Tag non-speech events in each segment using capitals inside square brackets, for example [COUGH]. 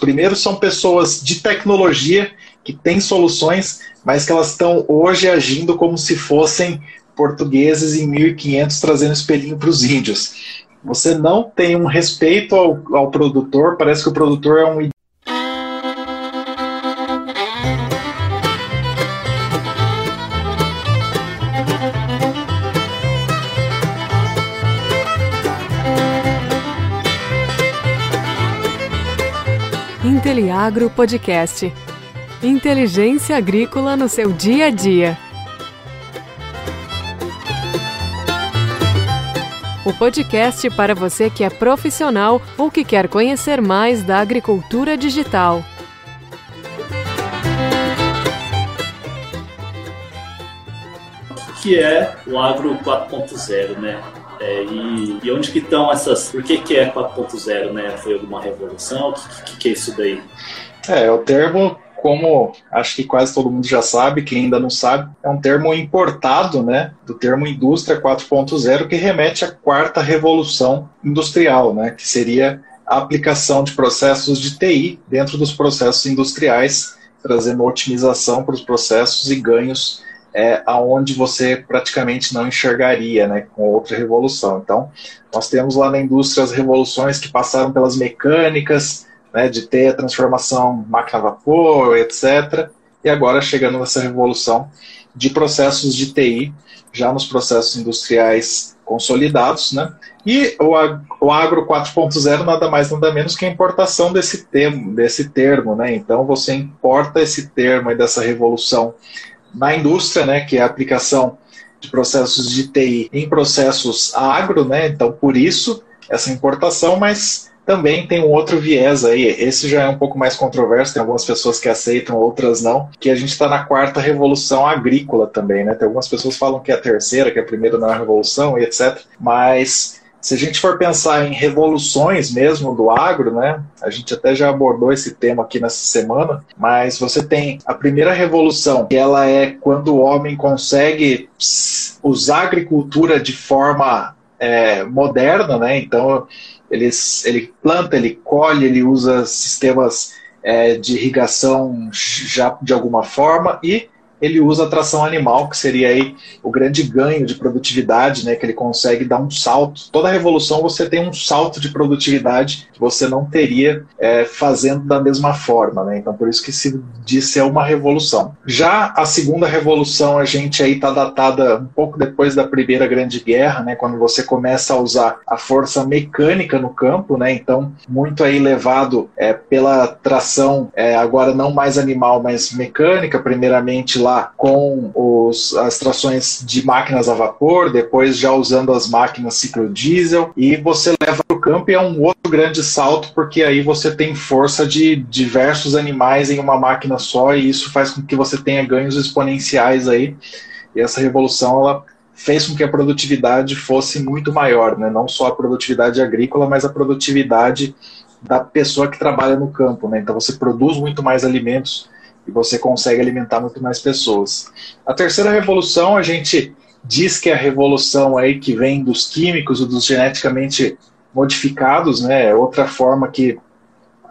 Primeiro, são pessoas de tecnologia que têm soluções, mas que elas estão hoje agindo como se fossem portugueses em 1500 trazendo espelhinho para os índios. Você não tem um respeito ao, ao produtor, parece que o produtor é um Inteliagro Podcast. Inteligência agrícola no seu dia a dia. O podcast para você que é profissional ou que quer conhecer mais da agricultura digital. O que é o Agro 4.0, né? É, e, e, onde que estão essas. Por que, que é 4.0, né? Foi alguma revolução? O que, que, que, é isso daí? É, o termo, como acho que quase todo mundo já sabe, quem ainda não sabe, é um termo importado, né? Do termo indústria 4.0, que remete à quarta revolução industrial, né? Que seria a aplicação de processos de TI dentro dos processos industriais, trazendo otimização para os processos e ganhos é, aonde você praticamente não enxergaria né, com outra revolução. Então, nós temos lá na indústria as revoluções que passaram pelas mecânicas, né, de ter a transformação máquina a vapor, etc. E agora chegando nessa revolução de processos de TI, já nos processos industriais consolidados, né? E o, o Agro 4.0 nada mais nada menos que a importação desse termo, desse termo, né? Então você importa esse termo e dessa revolução na indústria, né, que é a aplicação de processos de TI em processos agro, né, então por isso essa importação, mas também tem um outro viés aí, esse já é um pouco mais controverso, tem algumas pessoas que aceitam, outras não, que a gente está na quarta revolução agrícola também, né, tem algumas pessoas que falam que é a terceira, que é a primeira não revolução e etc, mas se a gente for pensar em revoluções mesmo do agro, né? A gente até já abordou esse tema aqui nessa semana, mas você tem a primeira revolução, que ela é quando o homem consegue usar a agricultura de forma é, moderna, né? Então ele, ele planta, ele colhe, ele usa sistemas é, de irrigação já de alguma forma e ele usa a tração animal, que seria aí o grande ganho de produtividade, né, que ele consegue dar um salto. Toda revolução você tem um salto de produtividade que você não teria é, fazendo da mesma forma, né? Então por isso que se diz ser uma revolução. Já a segunda revolução a gente aí está datada um pouco depois da primeira grande guerra, né, quando você começa a usar a força mecânica no campo, né? Então muito aí levado é, pela tração é, agora não mais animal, mas mecânica, primeiramente lá lá com os, as trações de máquinas a vapor, depois já usando as máquinas ciclo diesel, e você leva para o campo e é um outro grande salto, porque aí você tem força de diversos animais em uma máquina só, e isso faz com que você tenha ganhos exponenciais aí. E essa revolução ela fez com que a produtividade fosse muito maior, né? não só a produtividade agrícola, mas a produtividade da pessoa que trabalha no campo. Né? Então você produz muito mais alimentos e você consegue alimentar muito mais pessoas. A terceira revolução, a gente diz que é a revolução aí que vem dos químicos ou dos geneticamente modificados, né? É outra forma que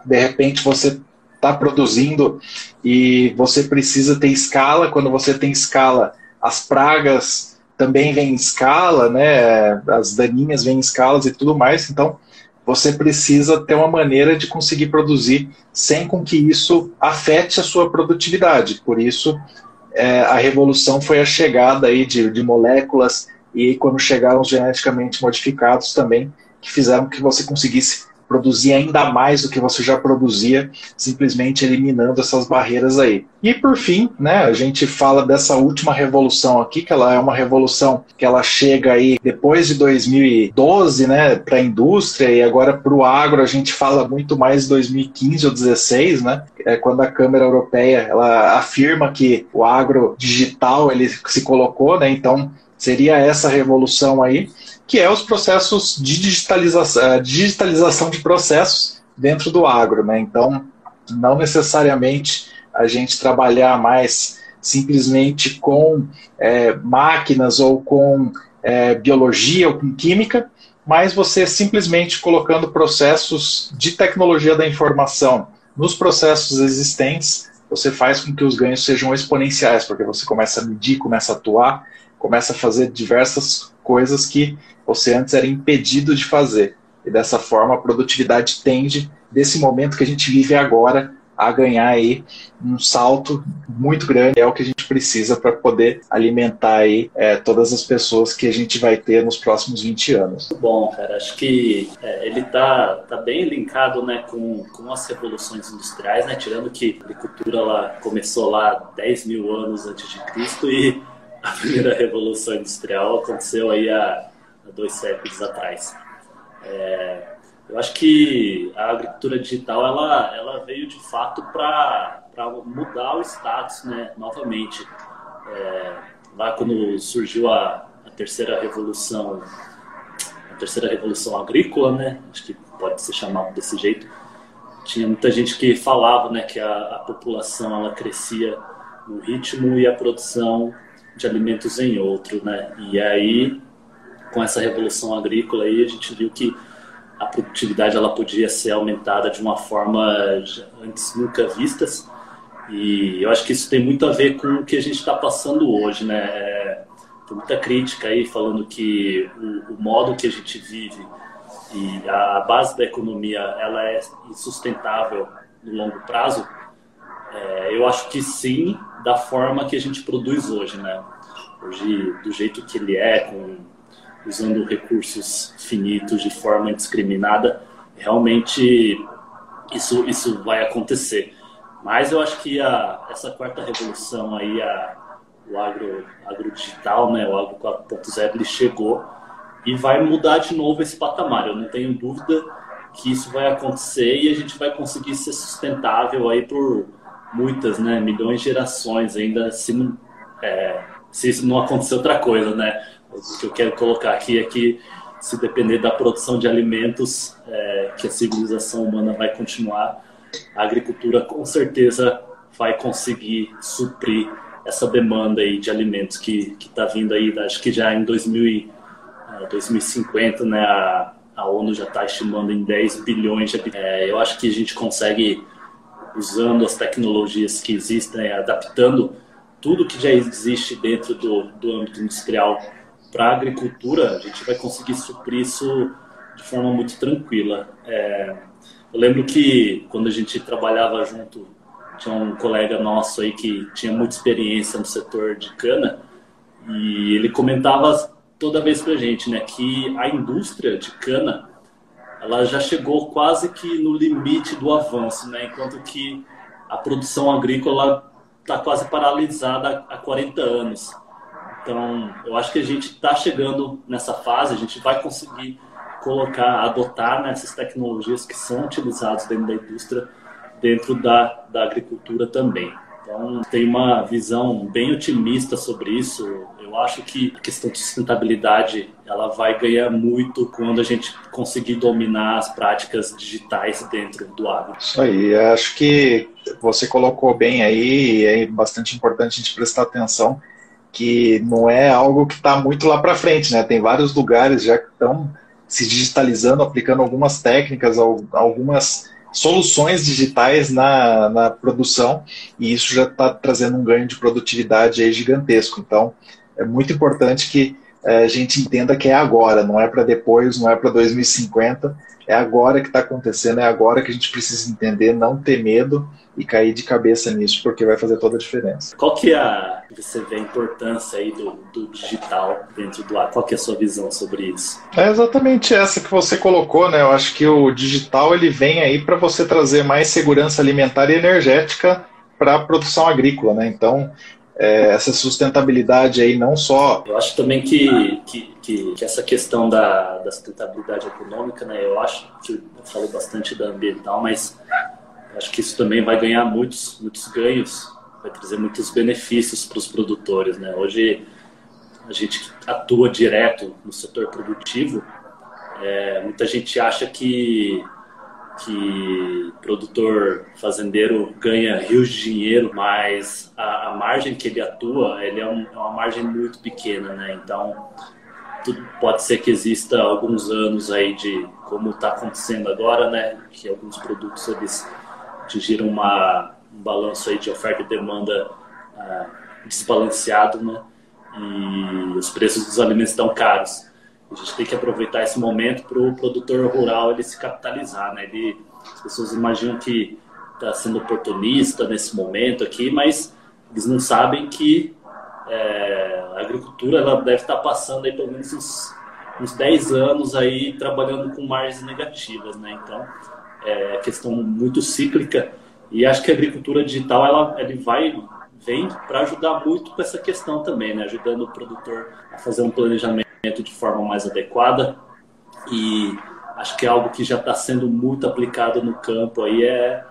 de repente você está produzindo e você precisa ter escala. Quando você tem escala, as pragas também vêm em escala, né? As daninhas vêm em escalas e tudo mais. Então, você precisa ter uma maneira de conseguir produzir sem com que isso afete a sua produtividade. Por isso, é, a revolução foi a chegada aí de, de moléculas e quando chegaram os geneticamente modificados também, que fizeram que você conseguisse produzir ainda mais do que você já produzia, simplesmente eliminando essas barreiras aí. E por fim, né, a gente fala dessa última revolução aqui, que ela é uma revolução que ela chega aí depois de 2012, né, para a indústria e agora para o agro a gente fala muito mais de 2015 ou 2016, né, é quando a Câmara Europeia ela afirma que o agro digital ele se colocou, né, então seria essa revolução aí que é os processos de digitalização, digitalização de processos dentro do agro. Né? Então, não necessariamente a gente trabalhar mais simplesmente com é, máquinas ou com é, biologia ou com química, mas você simplesmente colocando processos de tecnologia da informação nos processos existentes, você faz com que os ganhos sejam exponenciais, porque você começa a medir, começa a atuar, começa a fazer diversas coisas que você antes era impedido de fazer. E dessa forma a produtividade tende, desse momento que a gente vive agora, a ganhar aí um salto muito grande. É o que a gente precisa para poder alimentar aí é, todas as pessoas que a gente vai ter nos próximos 20 anos. Bom, cara, acho que é, ele tá, tá bem linkado né, com, com as revoluções industriais, né? Tirando que a agricultura lá começou lá 10 mil anos antes de Cristo e a primeira revolução industrial aconteceu aí há, há dois séculos atrás. É, eu acho que a agricultura digital ela, ela veio de fato para mudar o status, né? Novamente, é, lá quando surgiu a, a, terceira revolução, a terceira revolução agrícola, né? Acho que pode ser chamado desse jeito. Tinha muita gente que falava, né, que a, a população ela crescia no ritmo e a produção de alimentos em outro, né? E aí, com essa revolução agrícola aí, a gente viu que a produtividade ela podia ser aumentada de uma forma antes nunca vistas e eu acho que isso tem muito a ver com o que a gente está passando hoje, né? É, tem muita crítica aí falando que o, o, modo que a gente vive e a base da economia ela é insustentável no longo prazo. É, eu acho que sim, da forma que a gente produz hoje, né? Hoje, do jeito que ele é, com usando recursos finitos de forma indiscriminada, realmente isso, isso vai acontecer. Mas eu acho que a, essa quarta revolução aí, a, o agro, agro digital, né, o agro 4.0, ele chegou e vai mudar de novo esse patamar. Eu não tenho dúvida que isso vai acontecer e a gente vai conseguir ser sustentável aí por muitas, né, milhões de gerações ainda se não, é, se isso não acontecer outra coisa, né? O que eu quero colocar aqui é que, se depender da produção de alimentos, é, que a civilização humana vai continuar, a agricultura com certeza vai conseguir suprir essa demanda aí de alimentos que está vindo aí, acho que já em 2000 2050, é, né, a, a ONU já está estimando em 10 bilhões de é, Eu acho que a gente consegue, usando as tecnologias que existem, adaptando tudo que já existe dentro do, do âmbito industrial para a agricultura, a gente vai conseguir suprir isso de forma muito tranquila. É, eu lembro que quando a gente trabalhava junto, tinha um colega nosso aí que tinha muita experiência no setor de cana e ele comentava toda vez para a gente, né, que a indústria de cana ela já chegou quase que no limite do avanço, né, enquanto que a produção agrícola está quase paralisada há 40 anos. Então, eu acho que a gente está chegando nessa fase, a gente vai conseguir colocar, adotar né, tecnologias que são utilizadas dentro da indústria, dentro da, da agricultura também. Então, tem uma visão bem otimista sobre isso. Eu acho que a questão de sustentabilidade ela vai ganhar muito quando a gente conseguir dominar as práticas digitais dentro do agro. Isso aí. Acho que você colocou bem aí, é bastante importante a gente prestar atenção que não é algo que está muito lá para frente, né? Tem vários lugares já que estão se digitalizando, aplicando algumas técnicas, algumas soluções digitais na, na produção, e isso já está trazendo um ganho de produtividade aí gigantesco. Então, é muito importante que é, a gente entenda que é agora, não é para depois, não é para 2050, é agora que está acontecendo, é agora que a gente precisa entender, não ter medo e cair de cabeça nisso, porque vai fazer toda a diferença. Qual que é a, você vê a importância aí do, do digital dentro do ar? Qual que é a sua visão sobre isso? É exatamente essa que você colocou, né? Eu acho que o digital ele vem aí para você trazer mais segurança alimentar e energética para a produção agrícola, né? Então, é, essa sustentabilidade aí não só. Eu acho também que, que, que, que, essa questão da, da sustentabilidade econômica, né? Eu acho que eu falei bastante da ambiental, mas Acho que isso também vai ganhar muitos, muitos ganhos, vai trazer muitos benefícios para os produtores. Né? Hoje, a gente atua direto no setor produtivo, é, muita gente acha que, que produtor fazendeiro ganha rios de dinheiro, mas a, a margem que ele atua ele é, um, é uma margem muito pequena. Né? Então, pode ser que exista alguns anos aí de como está acontecendo agora, né? Que alguns produtos eles atingiram uma, um balanço aí de oferta e demanda uh, desbalanceado, né? E os preços dos alimentos estão caros. A gente tem que aproveitar esse momento para o produtor rural ele se capitalizar, né? Ele, as pessoas imaginam que está sendo oportunista nesse momento aqui, mas eles não sabem que é, a agricultura ela deve estar tá passando aí pelo menos uns, uns 10 anos aí trabalhando com margens negativas, né? Então, é questão muito cíclica e acho que a agricultura digital ela, ela vai vem para ajudar muito com essa questão também, né? Ajudando o produtor a fazer um planejamento de forma mais adequada e acho que é algo que já está sendo muito aplicado no campo aí é,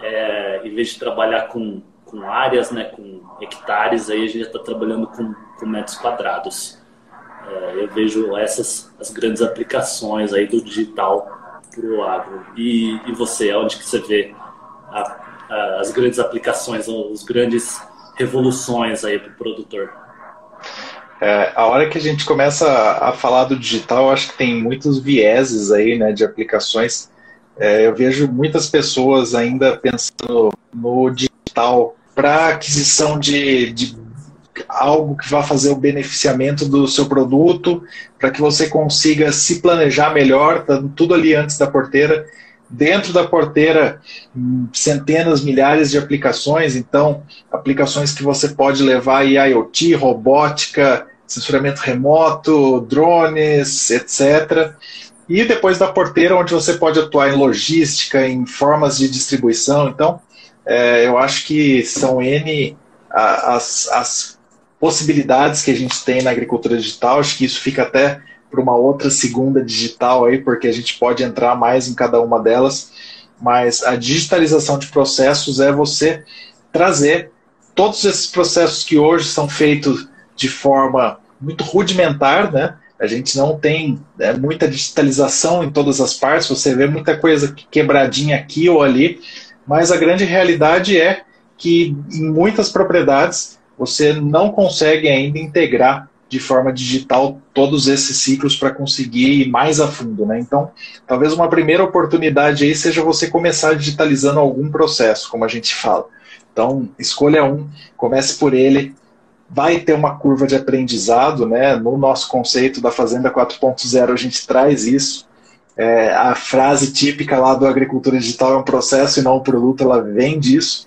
é em vez de trabalhar com, com áreas, né, com hectares, aí a gente já está trabalhando com, com metros quadrados. É, eu vejo essas as grandes aplicações aí do digital para o agro. E, e você, onde que você vê a, a, as grandes aplicações, os grandes revoluções aí para o produtor? É, a hora que a gente começa a, a falar do digital, acho que tem muitos vieses aí, né, de aplicações. É, eu vejo muitas pessoas ainda pensando no digital para aquisição de, de algo que vá fazer o beneficiamento do seu produto, para que você consiga se planejar melhor, tá tudo ali antes da porteira. Dentro da porteira, centenas, milhares de aplicações, então, aplicações que você pode levar em IoT, robótica, censuramento remoto, drones, etc. E depois da porteira, onde você pode atuar em logística, em formas de distribuição. Então, é, eu acho que são N as, as possibilidades que a gente tem na agricultura digital. Acho que isso fica até para uma outra segunda digital aí, porque a gente pode entrar mais em cada uma delas. Mas a digitalização de processos é você trazer todos esses processos que hoje são feitos de forma muito rudimentar, né? A gente não tem é, muita digitalização em todas as partes, você vê muita coisa quebradinha aqui ou ali, mas a grande realidade é que em muitas propriedades você não consegue ainda integrar de forma digital todos esses ciclos para conseguir ir mais a fundo, né? Então, talvez uma primeira oportunidade aí seja você começar digitalizando algum processo, como a gente fala. Então, escolha um, comece por ele, vai ter uma curva de aprendizado, né? No nosso conceito da Fazenda 4.0 a gente traz isso. É, a frase típica lá do agricultura digital é um processo e não um produto, ela vem disso.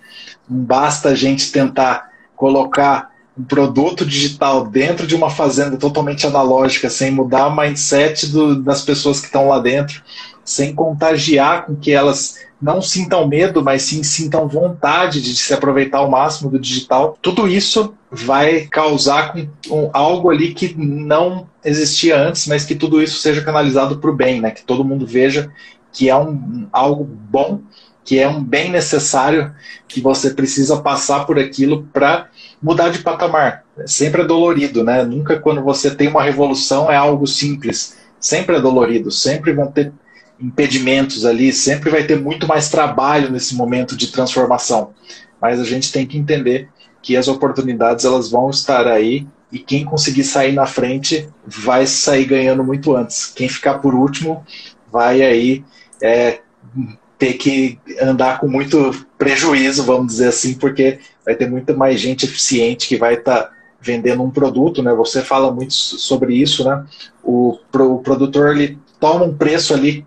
Não basta a gente tentar colocar um produto digital dentro de uma fazenda totalmente analógica, sem mudar o mindset do, das pessoas que estão lá dentro, sem contagiar com que elas não sintam medo, mas sim sintam vontade de se aproveitar ao máximo do digital, tudo isso vai causar com algo ali que não existia antes, mas que tudo isso seja canalizado para o bem, né? que todo mundo veja que é um, algo bom, que é um bem necessário, que você precisa passar por aquilo para mudar de patamar. Sempre é dolorido, né? Nunca quando você tem uma revolução é algo simples. Sempre é dolorido, sempre vão ter impedimentos ali, sempre vai ter muito mais trabalho nesse momento de transformação. Mas a gente tem que entender que as oportunidades elas vão estar aí e quem conseguir sair na frente vai sair ganhando muito antes. Quem ficar por último vai aí é, ter que andar com muito prejuízo, vamos dizer assim, porque vai ter muita mais gente eficiente que vai estar tá vendendo um produto, né? Você fala muito sobre isso, né? O, o produtor ele toma um preço ali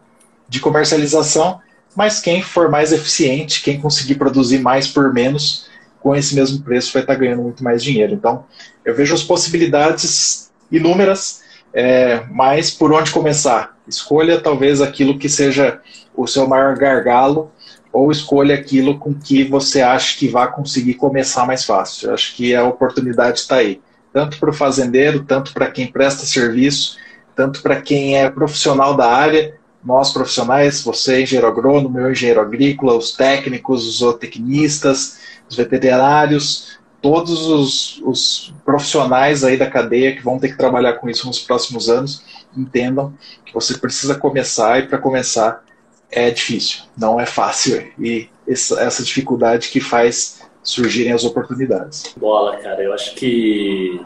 de comercialização, mas quem for mais eficiente, quem conseguir produzir mais por menos, com esse mesmo preço vai estar ganhando muito mais dinheiro. Então, eu vejo as possibilidades inúmeras, é, mas por onde começar? Escolha talvez aquilo que seja o seu maior gargalo ou escolha aquilo com que você acha que vai conseguir começar mais fácil. Eu acho que a oportunidade está aí, tanto para o fazendeiro, tanto para quem presta serviço, tanto para quem é profissional da área, nós profissionais, você engenheiro agrônomo, eu engenheiro agrícola, os técnicos, os zootecnistas, os veterinários, todos os, os profissionais aí da cadeia que vão ter que trabalhar com isso nos próximos anos, entendam que você precisa começar e para começar é difícil, não é fácil. E essa, essa dificuldade que faz surgirem as oportunidades. Bola, cara, eu acho que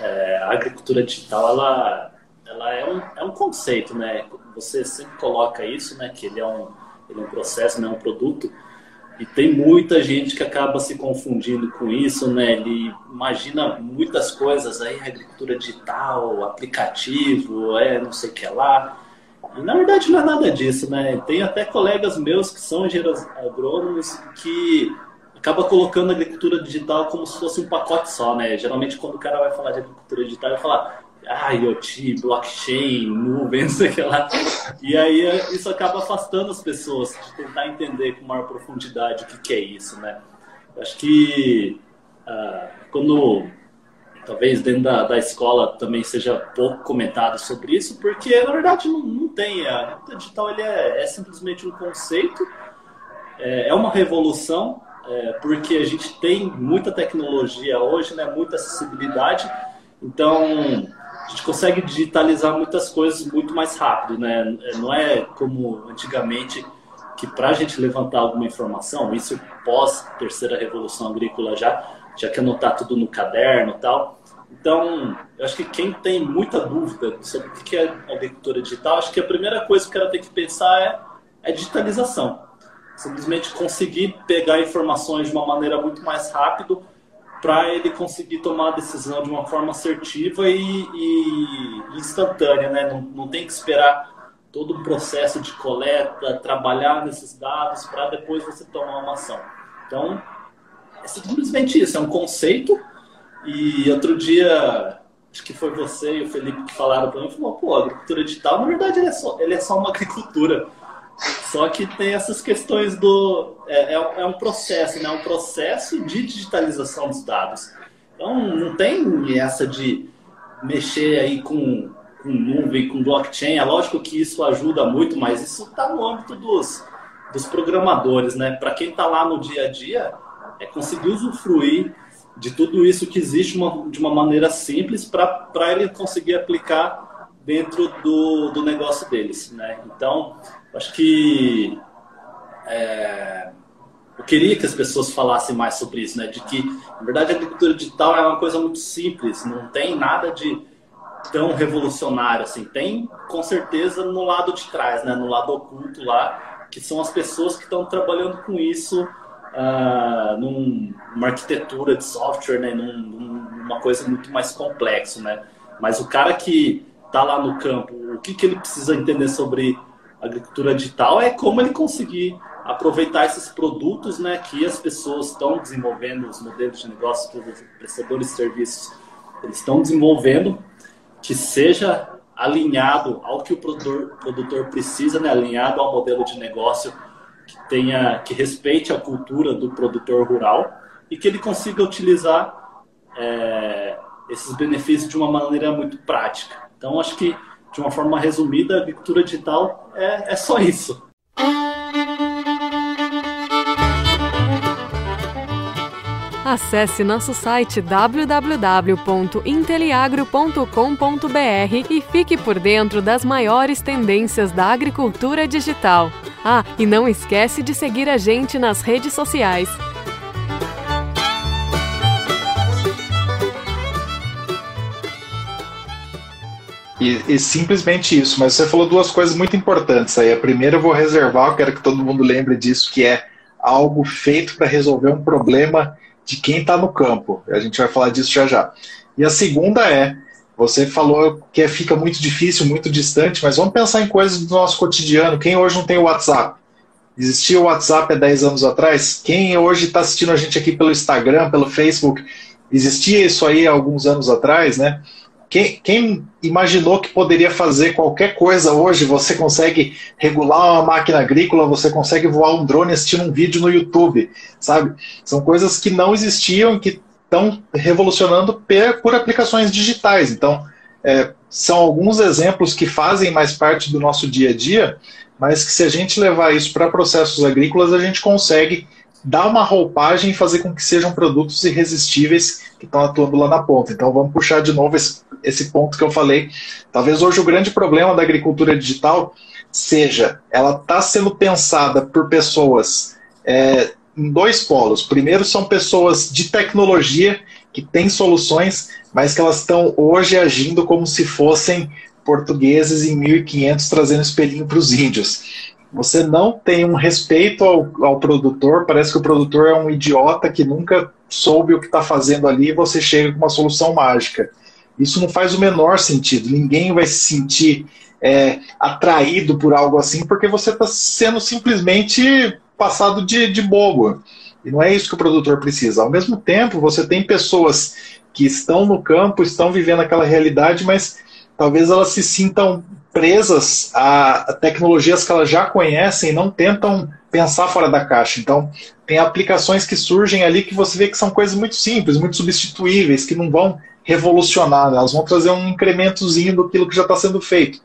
é, a agricultura digital ela, ela é, um, é um conceito, né? Você sempre coloca isso, né? Que ele é um, ele é um processo, não é um produto. e tem muita gente que acaba se confundindo com isso, né? Ele imagina muitas coisas aí, agricultura digital, aplicativo, é não sei o que lá. E na verdade não é nada disso, né? Tem até colegas meus que são engenheiros agrônomos que acaba colocando a agricultura digital como se fosse um pacote só, né? Geralmente quando o cara vai falar de agricultura digital, vai falar ah, IoT, blockchain, nuvem, [LAUGHS] não sei o que lá. E aí isso acaba afastando as pessoas de tentar entender com maior profundidade o que, que é isso, né? Eu acho que uh, quando talvez dentro da, da escola também seja pouco comentado sobre isso, porque na verdade não, não tem. A agricultura digital ele é, é simplesmente um conceito, é, é uma revolução, é, porque a gente tem muita tecnologia hoje, né, muita acessibilidade, então a gente consegue digitalizar muitas coisas muito mais rápido, né? Não é como antigamente que para a gente levantar alguma informação, isso pós terceira revolução agrícola já, já que anotar tudo no caderno e tal. Então, eu acho que quem tem muita dúvida sobre o que é agricultura digital, acho que a primeira coisa que ela tem que pensar é, é digitalização. Simplesmente conseguir pegar informações de uma maneira muito mais rápida para ele conseguir tomar a decisão de uma forma assertiva e, e instantânea, né? Não, não tem que esperar todo o processo de coleta, trabalhar nesses dados para depois você tomar uma ação. Então, é simplesmente isso, é um conceito. E outro dia, acho que foi você e o Felipe que falaram para mim, falou, pô, a agricultura digital, na verdade, ele é só, ele é só uma [LAUGHS] agricultura. Só que tem essas questões do. É, é, é, um processo, né? Um processo de digitalização dos dados. Então, não tem essa de mexer aí com, com nuvem, com blockchain. É lógico que isso ajuda muito, mas isso está no âmbito dos, dos programadores, né? Para quem está lá no dia a dia, é conseguir usufruir de tudo isso que existe uma, de uma maneira simples para ele conseguir aplicar dentro do, do negócio deles, né? Então, Acho que é, eu queria que as pessoas falassem mais sobre isso, né? De que, na verdade, a agricultura digital é uma coisa muito simples, não tem nada de tão revolucionário assim. Tem, com certeza, no lado de trás, né? No lado oculto lá, que são as pessoas que estão trabalhando com isso uh, num, numa arquitetura de software, né? Num, numa coisa muito mais complexa, né? Mas o cara que está lá no campo, o que, que ele precisa entender sobre agricultura digital é como ele conseguir aproveitar esses produtos né, que as pessoas estão desenvolvendo, os modelos de negócio que os prestadores de serviços estão desenvolvendo, que seja alinhado ao que o produtor, produtor precisa, né, alinhado ao modelo de negócio que tenha, que respeite a cultura do produtor rural e que ele consiga utilizar é, esses benefícios de uma maneira muito prática. Então, acho que de uma forma resumida, a agricultura digital é, é só isso. Acesse nosso site www.inteliagro.com.br e fique por dentro das maiores tendências da agricultura digital. Ah, e não esquece de seguir a gente nas redes sociais. E, e, simplesmente isso. Mas você falou duas coisas muito importantes aí. A primeira eu vou reservar, eu quero que todo mundo lembre disso, que é algo feito para resolver um problema de quem está no campo. A gente vai falar disso já já. E a segunda é, você falou que fica muito difícil, muito distante, mas vamos pensar em coisas do nosso cotidiano. Quem hoje não tem o WhatsApp? Existia o WhatsApp há 10 anos atrás? Quem hoje está assistindo a gente aqui pelo Instagram, pelo Facebook? Existia isso aí há alguns anos atrás, né? Quem, quem, imaginou que poderia fazer qualquer coisa hoje? Você consegue regular uma máquina agrícola, você consegue voar um drone assistindo um vídeo no YouTube, sabe? São coisas que não existiam, que estão revolucionando por aplicações digitais. Então, é, são alguns exemplos que fazem mais parte do nosso dia a dia, mas que se a gente levar isso para processos agrícolas, a gente consegue dar uma roupagem e fazer com que sejam produtos irresistíveis que estão atuando lá na ponta. Então vamos puxar de novo esse, esse ponto que eu falei. Talvez hoje o grande problema da agricultura digital seja ela está sendo pensada por pessoas é, em dois polos. Primeiro são pessoas de tecnologia que têm soluções, mas que elas estão hoje agindo como se fossem portugueses em 1500 trazendo espelhinho para os índios. Você não tem um respeito ao, ao produtor, parece que o produtor é um idiota que nunca soube o que está fazendo ali e você chega com uma solução mágica. Isso não faz o menor sentido. Ninguém vai se sentir é, atraído por algo assim porque você está sendo simplesmente passado de, de bobo. E não é isso que o produtor precisa. Ao mesmo tempo, você tem pessoas que estão no campo, estão vivendo aquela realidade, mas talvez elas se sintam presas a tecnologias que elas já conhecem e não tentam pensar fora da caixa. Então, tem aplicações que surgem ali que você vê que são coisas muito simples, muito substituíveis, que não vão revolucionar, né? elas vão trazer um incrementozinho do que já está sendo feito.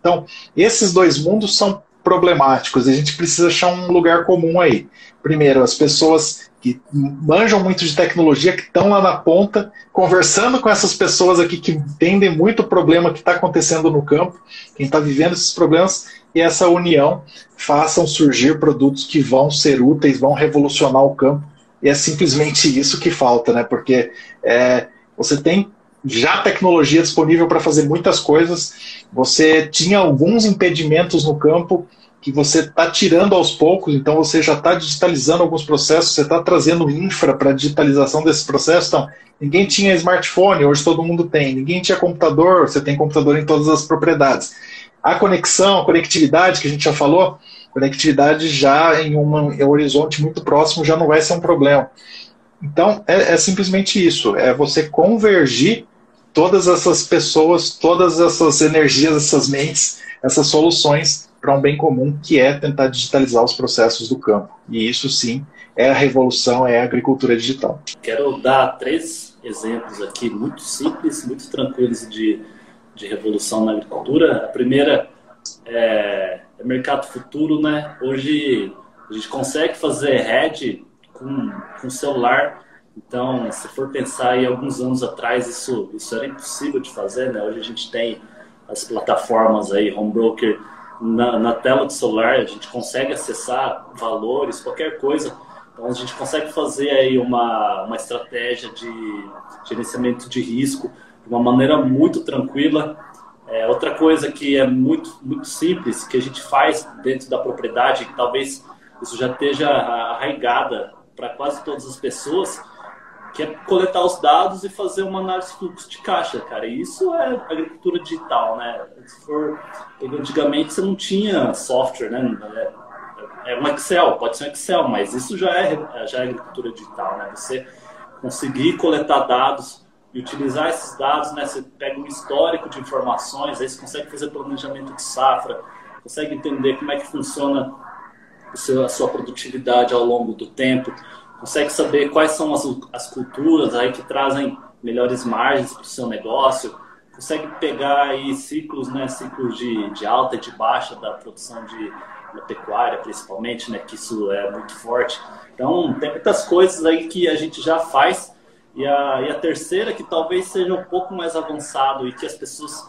Então, esses dois mundos são problemáticos, a gente precisa achar um lugar comum aí. Primeiro, as pessoas que manjam muito de tecnologia, que estão lá na ponta, conversando com essas pessoas aqui que entendem muito o problema que está acontecendo no campo, quem está vivendo esses problemas, e essa união façam surgir produtos que vão ser úteis, vão revolucionar o campo. E é simplesmente isso que falta, né? Porque é, você tem já tecnologia disponível para fazer muitas coisas, você tinha alguns impedimentos no campo que você está tirando aos poucos, então você já está digitalizando alguns processos, você está trazendo infra para a digitalização desses processos. Então, ninguém tinha smartphone, hoje todo mundo tem. Ninguém tinha computador, você tem computador em todas as propriedades. A conexão, a conectividade, que a gente já falou, conectividade já em, em um horizonte muito próximo já não vai ser um problema. Então, é, é simplesmente isso, é você convergir todas essas pessoas, todas essas energias, essas mentes, essas soluções para um bem comum, que é tentar digitalizar os processos do campo. E isso sim é a revolução, é a agricultura digital. Quero dar três exemplos aqui muito simples, muito tranquilos de, de revolução na agricultura. A primeira é, é mercado futuro, né? Hoje a gente consegue fazer hedge com, com celular. Então, se for pensar em alguns anos atrás, isso, isso era impossível de fazer, né? Hoje a gente tem as plataformas aí, home broker, na, na tela do celular, a gente consegue acessar valores, qualquer coisa. Então a gente consegue fazer aí uma, uma estratégia de gerenciamento de risco de uma maneira muito tranquila. É, outra coisa que é muito, muito simples, que a gente faz dentro da propriedade, que talvez isso já esteja arraigada para quase todas as pessoas, que é coletar os dados e fazer uma análise de fluxo de caixa, cara. E isso é agricultura digital, né? Se for, antigamente você não tinha software, né? É, é um Excel, pode ser um Excel, mas isso já é, já é agricultura digital, né? Você conseguir coletar dados e utilizar esses dados, né? Você pega um histórico de informações, aí você consegue fazer planejamento de safra, consegue entender como é que funciona a sua produtividade ao longo do tempo consegue saber quais são as, as culturas aí que trazem melhores margens para o seu negócio, consegue pegar aí ciclos, né, ciclos de, de alta e de baixa da produção de da pecuária, principalmente, né, que isso é muito forte. Então, tem muitas coisas aí que a gente já faz. E a, e a terceira, que talvez seja um pouco mais avançado e que as pessoas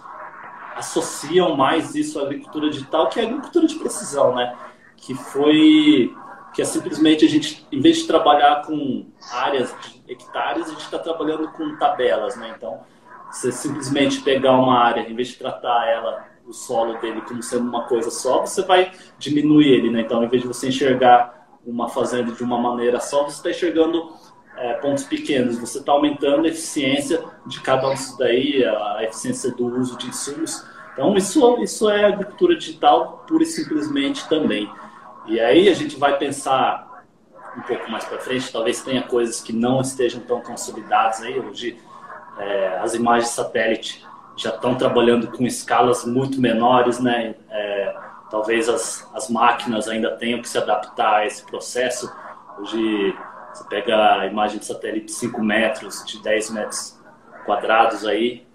associam mais isso à agricultura digital, que é a agricultura de precisão, né? Que foi que é simplesmente a gente, em vez de trabalhar com áreas de hectares, a gente está trabalhando com tabelas, né? Então, você simplesmente pegar uma área, em vez de tratar ela, o solo dele como sendo uma coisa só, você vai diminuir ele, né? Então, em vez de você enxergar uma fazenda de uma maneira só, você está enxergando é, pontos pequenos, você está aumentando a eficiência de cada um disso daí, a eficiência do uso de insumos. Então, isso, isso é agricultura digital pura e simplesmente também. E aí a gente vai pensar um pouco mais para frente, talvez tenha coisas que não estejam tão consolidadas aí. Hoje, é, as imagens satélite já estão trabalhando com escalas muito menores, né? É, talvez as, as máquinas ainda tenham que se adaptar a esse processo. Hoje, você pega a imagem de satélite de 5 metros, de 10 metros quadrados aí,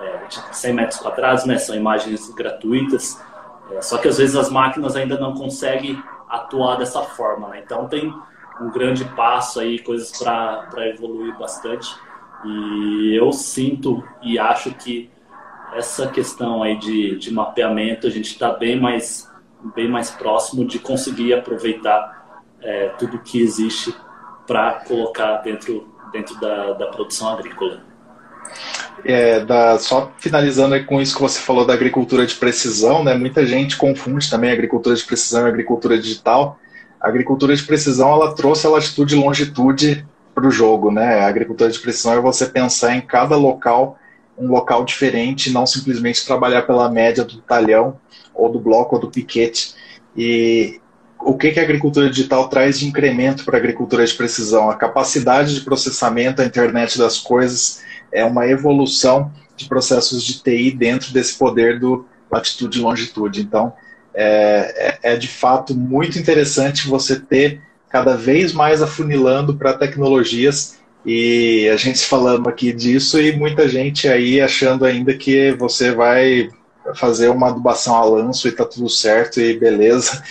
é, de 100 metros quadrados, né? São imagens gratuitas. É, só que às vezes as máquinas ainda não conseguem atuar dessa forma, né? Então tem um grande passo aí, coisas para evoluir bastante. E eu sinto e acho que essa questão aí de, de mapeamento, a gente está bem mais, bem mais próximo de conseguir aproveitar é, tudo que existe para colocar dentro, dentro da, da produção agrícola. É, da, só finalizando com isso que você falou da agricultura de precisão, né? Muita gente confunde também agricultura de precisão e agricultura digital. A agricultura de precisão ela trouxe a latitude e longitude para o jogo, né? A agricultura de precisão é você pensar em cada local um local diferente, não simplesmente trabalhar pela média do talhão ou do bloco ou do piquete. E o que, que a agricultura digital traz de incremento para a agricultura de precisão? A capacidade de processamento, a internet das coisas, é uma evolução de processos de TI dentro desse poder do latitude e longitude. Então, é, é, é de fato muito interessante você ter cada vez mais afunilando para tecnologias e a gente falando aqui disso e muita gente aí achando ainda que você vai fazer uma adubação a lanço e tá tudo certo e beleza,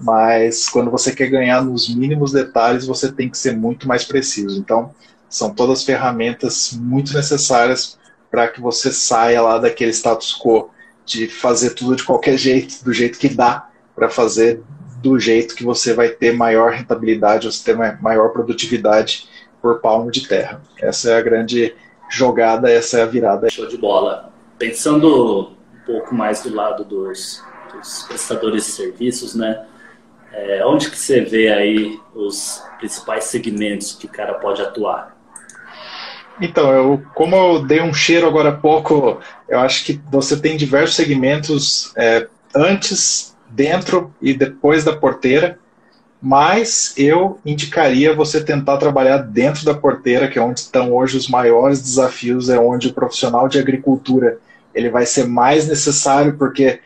mas quando você quer ganhar nos mínimos detalhes, você tem que ser muito mais preciso. Então, são todas ferramentas muito necessárias para que você saia lá daquele status quo de fazer tudo de qualquer jeito, do jeito que dá, para fazer do jeito que você vai ter maior rentabilidade, você ter maior produtividade por palmo de terra. Essa é a grande jogada, essa é a virada. Show de bola. Pensando pouco mais do lado dos, dos prestadores de serviços, né? É, onde que você vê aí os principais segmentos que o cara pode atuar? Então, eu, como eu dei um cheiro agora há pouco, eu acho que você tem diversos segmentos é, antes, dentro e depois da porteira, mas eu indicaria você tentar trabalhar dentro da porteira, que é onde estão hoje os maiores desafios, é onde o profissional de agricultura ele vai ser mais necessário porque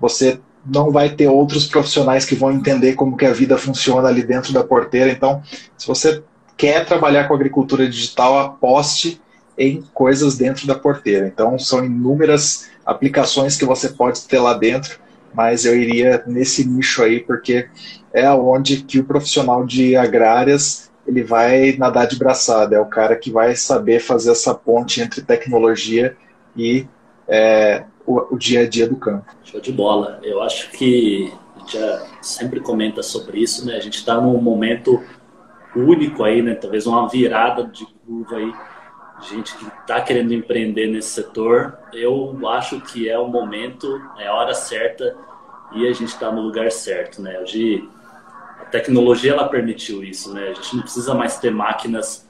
você não vai ter outros profissionais que vão entender como que a vida funciona ali dentro da porteira. Então, se você quer trabalhar com agricultura digital, aposte em coisas dentro da porteira. Então, são inúmeras aplicações que você pode ter lá dentro, mas eu iria nesse nicho aí porque é onde que o profissional de agrárias ele vai nadar de braçada, é o cara que vai saber fazer essa ponte entre tecnologia e é, o, o, dia a dia do campo. Show de bola. Eu acho que a gente sempre comenta sobre isso, né? A gente está num momento único aí, né? Talvez uma virada de curva aí. Gente que está querendo empreender nesse setor, eu acho que é o momento, é a hora certa e a gente está no lugar certo, né? Hoje a tecnologia ela permitiu isso, né? A gente não precisa mais ter máquinas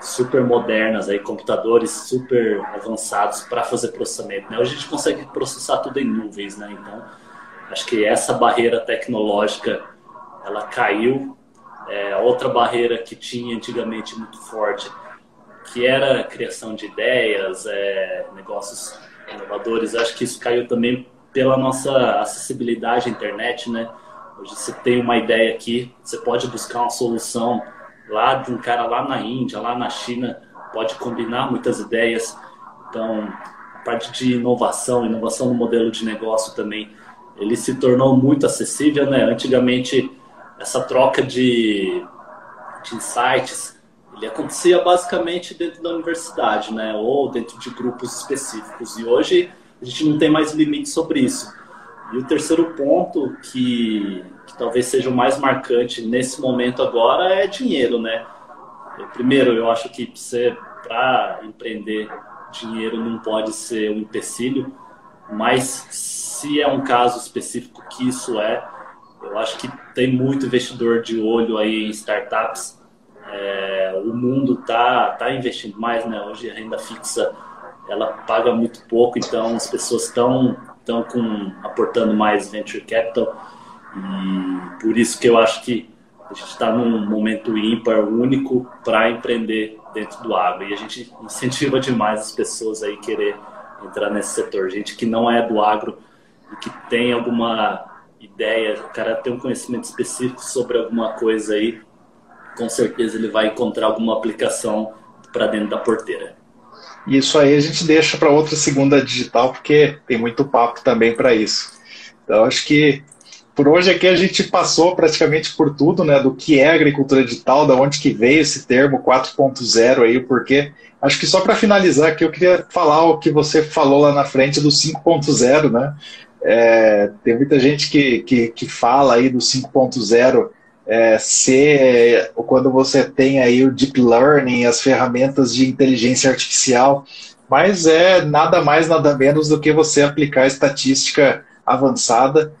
super modernas, aí, computadores super avançados para fazer processamento. Né? Hoje a gente consegue processar tudo em nuvens, né? então acho que essa barreira tecnológica ela caiu. É, outra barreira que tinha antigamente muito forte, que era a criação de ideias, é, negócios inovadores, acho que isso caiu também pela nossa acessibilidade à internet, né? Hoje você tem uma ideia aqui, você pode buscar uma solução lá de um cara lá na Índia, lá na China, pode combinar muitas ideias. Então, a parte de inovação, inovação no modelo de negócio também, ele se tornou muito acessível, né? Antigamente, essa troca de, de insights, ele acontecia basicamente dentro da universidade, né? Ou dentro de grupos específicos. E hoje, a gente não tem mais limite sobre isso. E o terceiro ponto que que talvez seja o mais marcante nesse momento agora é dinheiro, né? Primeiro, eu acho que para empreender, dinheiro não pode ser um empecilho, mas se é um caso específico que isso é, eu acho que tem muito investidor de olho aí em startups. É, o mundo tá, tá investindo mais, né? Hoje a renda fixa ela paga muito pouco, então as pessoas estão estão aportando mais venture capital. E por isso que eu acho que a gente está num momento ímpar, único, para empreender dentro do agro. E a gente incentiva demais as pessoas aí querer entrar nesse setor. Gente que não é do agro e que tem alguma ideia, o cara tem um conhecimento específico sobre alguma coisa aí, com certeza ele vai encontrar alguma aplicação para dentro da porteira. Isso aí a gente deixa para outra segunda digital, porque tem muito papo também para isso. Então, acho que por hoje aqui a gente passou praticamente por tudo, né, do que é agricultura digital, da onde que veio esse termo 4.0 aí, porque acho que só para finalizar aqui eu queria falar o que você falou lá na frente do 5.0, né? É, tem muita gente que, que, que fala aí do 5.0 é, ser quando você tem aí o deep learning, as ferramentas de inteligência artificial, mas é nada mais, nada menos do que você aplicar estatística avançada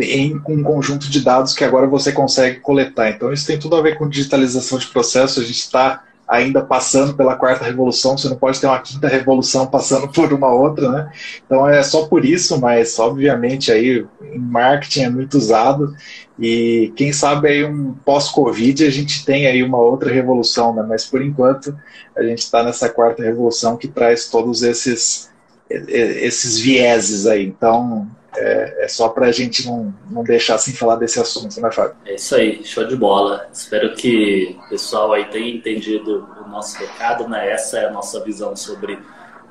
em um conjunto de dados que agora você consegue coletar. Então, isso tem tudo a ver com digitalização de processo. A gente está ainda passando pela quarta revolução, você não pode ter uma quinta revolução passando por uma outra, né? Então é só por isso, mas obviamente aí marketing é muito usado e quem sabe aí um pós-Covid a gente tem aí uma outra revolução, né? Mas por enquanto a gente está nessa quarta revolução que traz todos esses esses vieses aí. Então é, é só para a gente não, não deixar sem falar desse assunto, né, Fábio? É isso aí, show de bola. Espero que o pessoal aí tenha entendido o nosso recado, né? Essa é a nossa visão sobre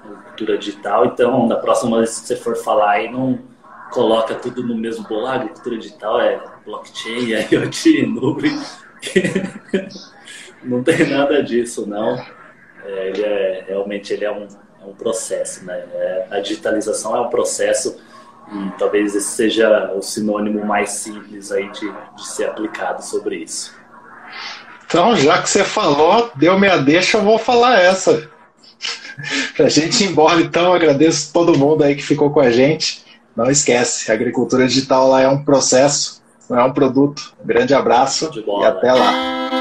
cultura digital. Então, da próxima vez que você for falar aí, não coloca tudo no mesmo bolo. Ah, agricultura digital é blockchain, [LAUGHS] IoT, nuvem. [LAUGHS] não tem nada disso, não. É, ele é, realmente ele é um, é um processo, né? É, a digitalização é um processo e talvez esse seja o sinônimo mais simples aí de, de ser aplicado sobre isso. Então, já que você falou, deu minha deixa, eu vou falar essa. [LAUGHS] Para a gente ir embora, então, agradeço todo mundo aí que ficou com a gente. Não esquece, a agricultura digital lá é um processo, não é um produto. Um grande abraço e até lá.